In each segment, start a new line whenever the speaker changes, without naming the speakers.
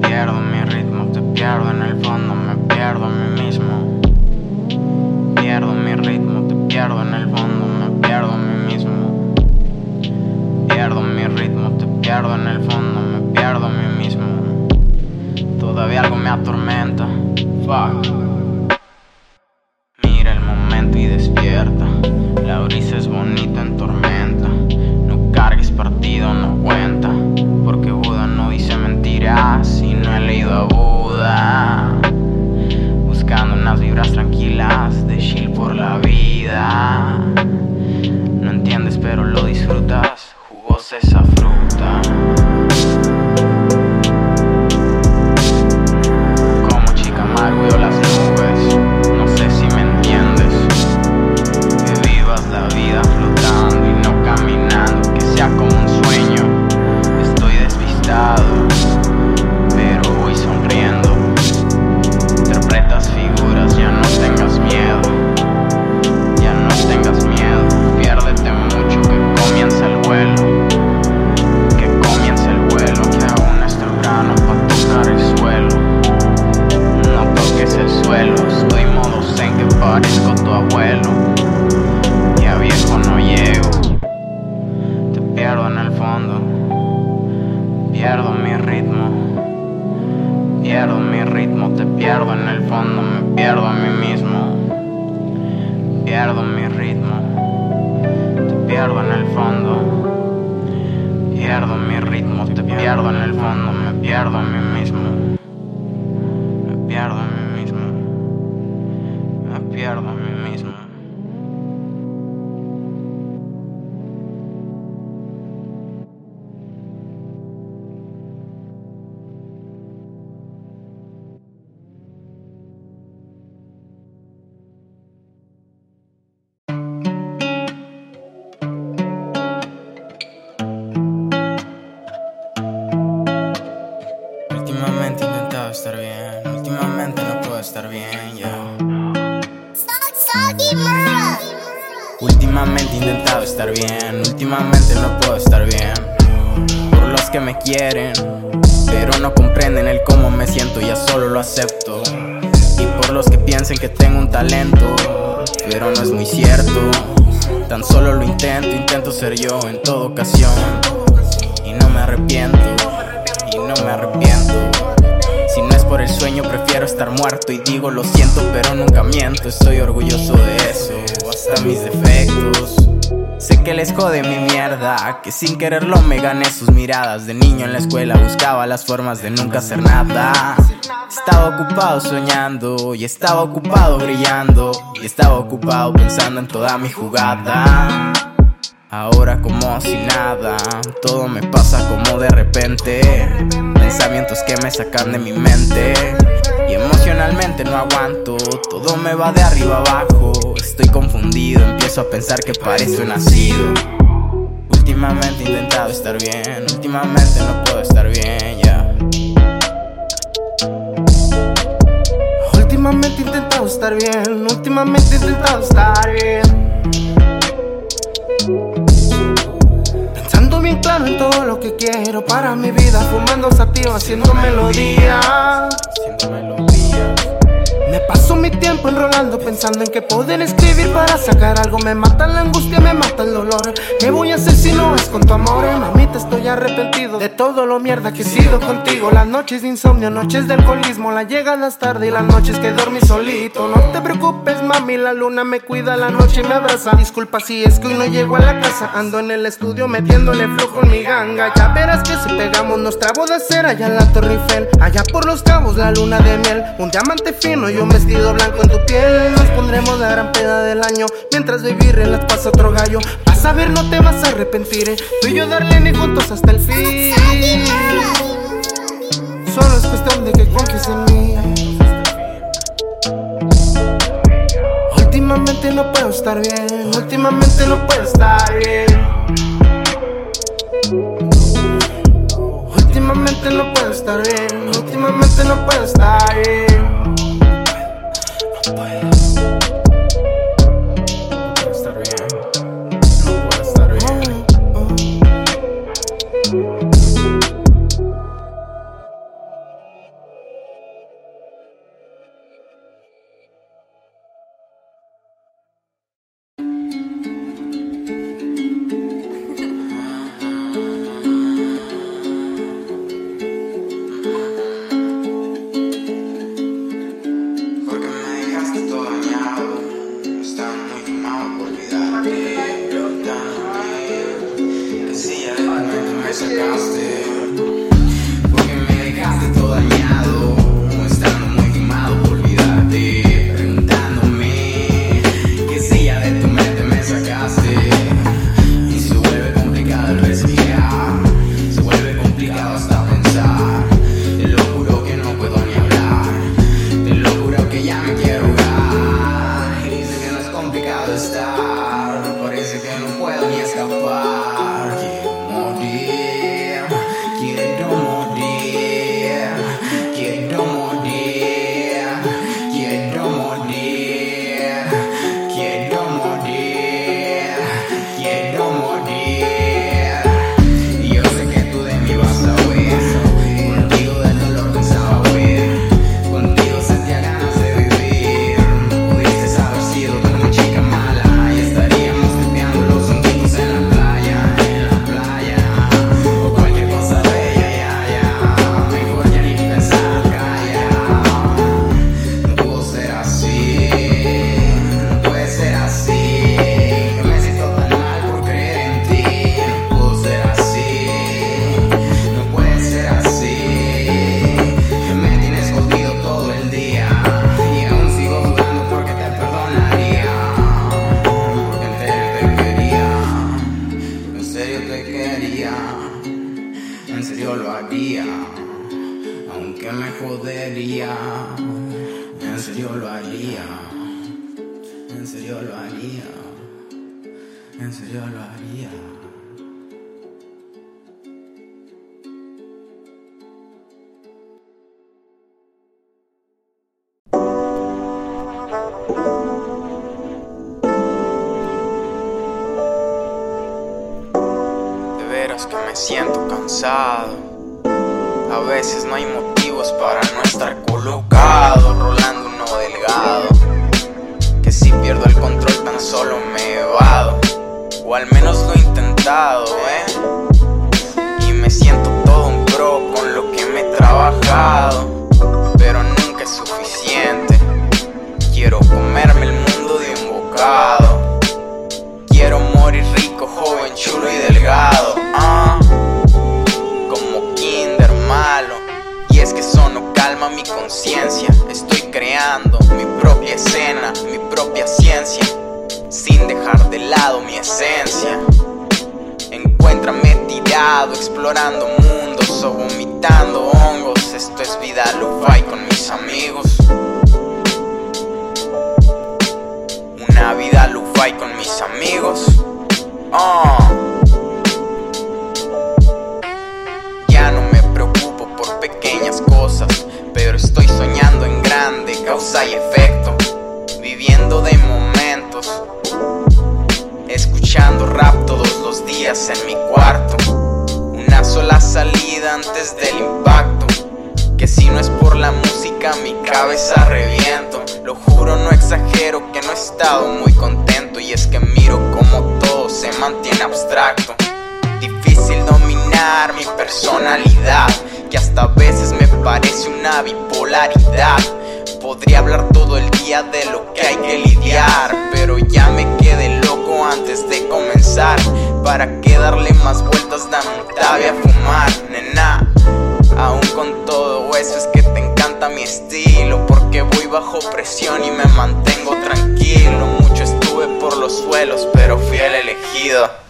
Pierdo mi ritmo, te pierdo en el fondo, pierdo en el fondo. Pierdo mi ritmo, te pierdo en el fondo, me pierdo a mí mismo. Me pierdo a mí mismo. Me pierdo a mí mismo. Últimamente no puedo estar bien. Por los que me quieren, pero no comprenden el cómo me siento, ya solo lo acepto. Y por los que piensen que tengo un talento, pero no es muy cierto. Tan solo lo intento, intento ser yo en toda ocasión. Y no me arrepiento, y no me arrepiento. Si no es por el sueño, prefiero estar muerto. Y digo lo siento, pero nunca miento. Estoy orgulloso de eso, hasta mis defectos. Sé que les jode mi mierda, que sin quererlo me gané sus miradas. De niño en la escuela buscaba las formas de nunca hacer nada. Estaba ocupado soñando y estaba ocupado brillando. Y estaba ocupado pensando en toda mi jugada. Ahora como si nada, todo me pasa como de repente. Pensamientos que me sacan de mi mente. Y emocionalmente no aguanto, todo me va de arriba abajo. Estoy confundido, empiezo a pensar que parezco nacido. Últimamente he intentado estar bien, últimamente no puedo estar bien, ya.
Últimamente he intentado estar bien, últimamente he intentado estar bien. En todo lo que quiero para mi vida, fumando sativa, haciendo melodías. Haciendo
melodías.
Me paso mi tiempo enrolando pensando en que poder escribir para sacar algo. Me mata la angustia, me mata el dolor. ¿Qué voy a hacer si no es con tu amor? Mamita, estoy arrepentido de todo lo mierda que he sido contigo. Las noches de insomnio, noches de alcoholismo Las llegadas tarde y las noches que dormí solito. No te preocupes mami, la luna me cuida la noche me abraza. Disculpa si es que hoy no llego a la casa. Ando en el estudio metiéndole flujo en mi ganga. Ya verás que si pegamos nuestra boda será allá en la Torre Eiffel. Allá por los cabos la luna de miel Un diamante fino y un vestido blanco en tu piel. Nos pondremos la gran peda del año. Mientras baby relax pasa otro gallo. Vas a ver, no te vas a arrepentir eh. Tú y yo darle ni juntos hasta el fin. Solo es cuestión de que confíes en mí. Últimamente no puedo estar bien. Últimamente no puedo estar bien.
Últimamente no puedo estar bien.
Últimamente no puedo estar bien No
me sacaste, porque me dejaste todo dañado, estando muy quemado por olvidarte, preguntándome qué silla de tu mente me sacaste. Y se vuelve complicado el respirar, se vuelve complicado hasta pensar. Te lo juro que no puedo ni hablar, te lo juro que ya me quiero jugar. Y dice que no es complicado estar. en serio lo haría. De veras que me siento cansado. A veces no hay motivos para no estar colocado. explorando mundos o vomitando hongos. Esto es vida lo-fi con mis amigos. Una vida lo-fi con mis amigos. Oh. Ya no me preocupo por pequeñas cosas, pero estoy soñando en grande, causa y efecto, viviendo de momentos escuchando rap todos los días en mi cuarto frenazo la salida antes del impacto. Que si no es por la música mi cabeza reviento. Lo juro, no exagero que no he estado muy contento. Y es que miro como todo se mantiene abstracto. Difícil dominar mi personalidad, que hasta a veces me parece una bipolaridad. Podría hablar todo el día de lo que hay que lidiar, pero ya me quedé loco antes de comenzar. ¿Para qué darle más vueltas? Dame un tabe a fumar, nena Aún con todo eso es que te encanta mi estilo Porque voy bajo presión y me mantengo tranquilo Mucho estuve por los suelos, pero fui el elegido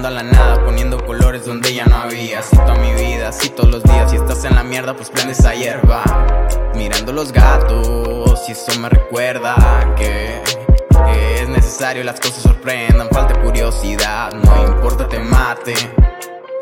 mirando a la nada, poniendo colores donde ya no había. Cito toda mi vida, así todos los días. Si estás en la mierda, pues prende esa hierba. Mirando los gatos, y eso me recuerda que, que es necesario, las cosas sorprendan. Falta curiosidad, no importa, te mate.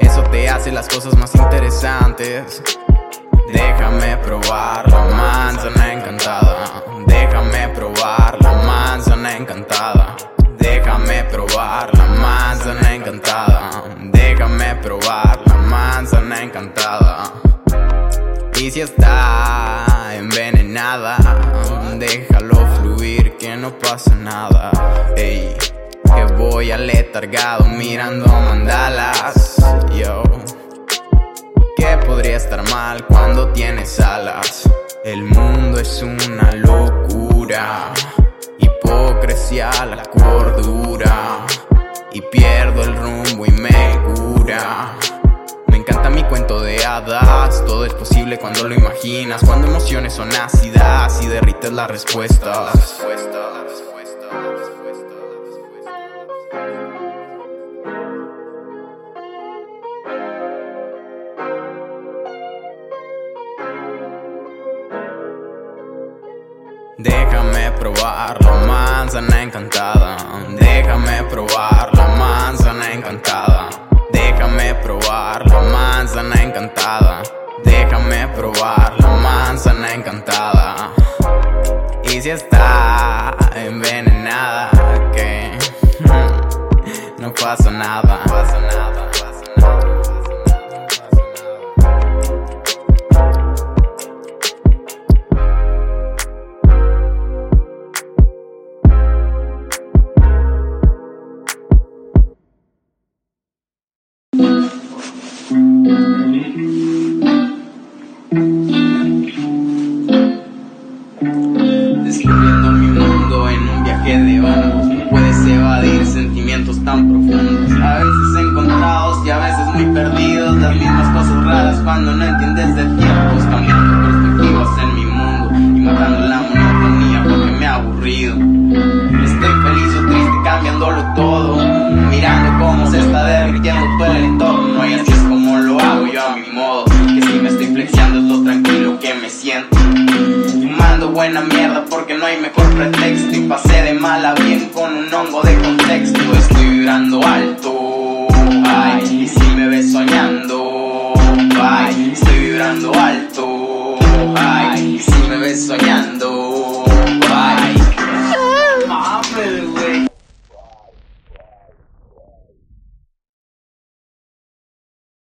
Eso te hace las cosas más interesantes. Déjame probar la manzana encantada. Déjame probar la manzana encantada. Déjame probar la manzana encantada. Déjame probar la manzana encantada. Y si está envenenada, déjalo fluir que no pasa nada. Ey, que voy aletargado mirando mandalas. Yo, que podría estar mal cuando tienes alas. El mundo es una locura hipocresía la cordura. Y pierdo el rumbo y me cura. Me encanta mi cuento de hadas, todo es posible cuando lo imaginas, cuando emociones son ácidas y derrites las respuestas. Déjame probar la manzana encantada. Déjame probar la manzana encantada. Déjame probar la manzana encantada. Déjame probar la manzana encantada. Y si está envenenada, que no pasa nada. No pasa nada. No entiendes de tiempos Cambiando perspectivas en mi mundo Y matando la monotonía porque me ha aburrido. Estoy feliz o triste cambiándolo todo Mirando cómo se está derritiendo todo el entorno Y así es como lo hago yo a mi modo. Que si me estoy flexiando es lo tranquilo que me siento. Fumando buena mierda porque no hay mejor pretexto Y pasé de mal a bien con un hongo de contexto. Estoy vibrando alto, ay, y si me ves soñando, vibrando alto, ay, si me ves soñando